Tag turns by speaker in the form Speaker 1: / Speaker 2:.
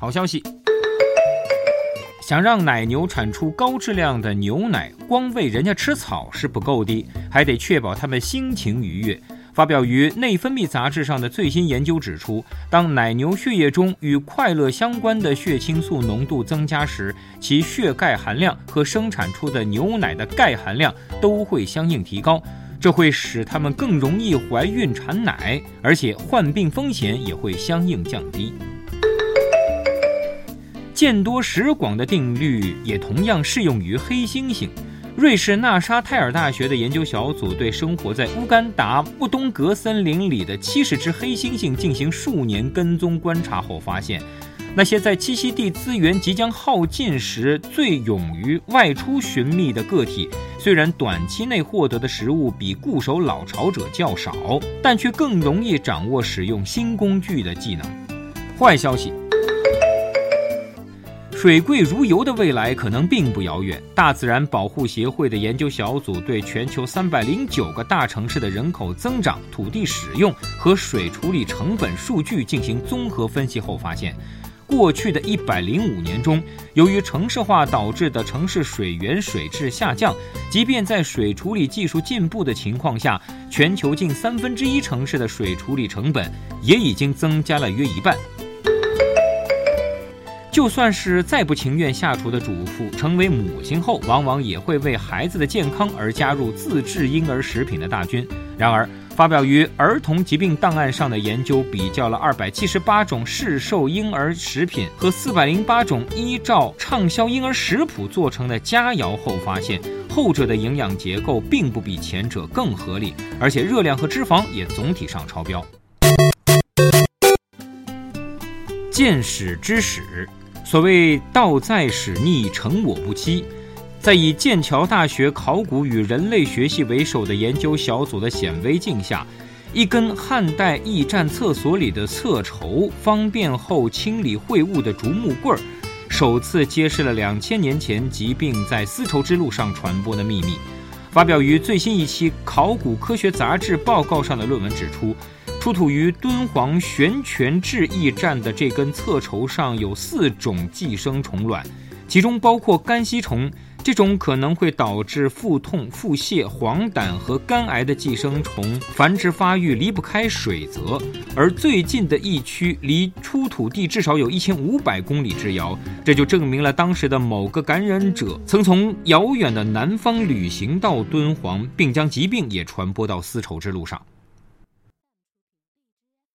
Speaker 1: 好消息。想让奶牛产出高质量的牛奶，光喂人家吃草是不够的，还得确保它们心情愉悦。发表于《内分泌》杂志上的最新研究指出，当奶牛血液中与快乐相关的血清素浓度增加时，其血钙含量和生产出的牛奶的钙含量都会相应提高，这会使它们更容易怀孕产奶，而且患病风险也会相应降低。见多识广的定律也同样适用于黑猩猩。瑞士纳沙泰尔大学的研究小组对生活在乌干达布东格森林里的七十只黑猩猩进行数年跟踪观察后发现，那些在栖息地资源即将耗尽时最勇于外出寻觅的个体，虽然短期内获得的食物比固守老巢者较少，但却更容易掌握使用新工具的技能。坏消息。水贵如油的未来可能并不遥远。大自然保护协会的研究小组对全球三百零九个大城市的人口增长、土地使用和水处理成本数据进行综合分析后发现，过去的一百零五年中，由于城市化导致的城市水源水质下降，即便在水处理技术进步的情况下，全球近三分之一城市的水处理成本也已经增加了约一半。就算是再不情愿下厨的主妇，成为母亲后，往往也会为孩子的健康而加入自制婴儿食品的大军。然而，发表于《儿童疾病档案》上的研究比较了二百七十八种市售婴儿食品和四百零八种依照畅销婴儿食谱做成的佳肴后发现，后者的营养结构并不比前者更合理，而且热量和脂肪也总体上超标。见史知史。所谓“道在使逆，成我不欺”，在以剑桥大学考古与人类学系为首的研究小组的显微镜下，一根汉代驿站厕所里的厕筹方便后清理秽物的竹木棍儿，首次揭示了两千年前疾病在丝绸之路上传播的秘密。发表于最新一期《考古科学杂志》报告上的论文指出。出土于敦煌悬泉置驿站的这根侧绸上有四种寄生虫卵，其中包括肝吸虫。这种可能会导致腹痛、腹泻、黄疸和肝癌的寄生虫繁殖发育离不开水泽，而最近的疫区离出土地至少有一千五百公里之遥，这就证明了当时的某个感染者曾从遥远的南方旅行到敦煌，并将疾病也传播到丝绸之路上。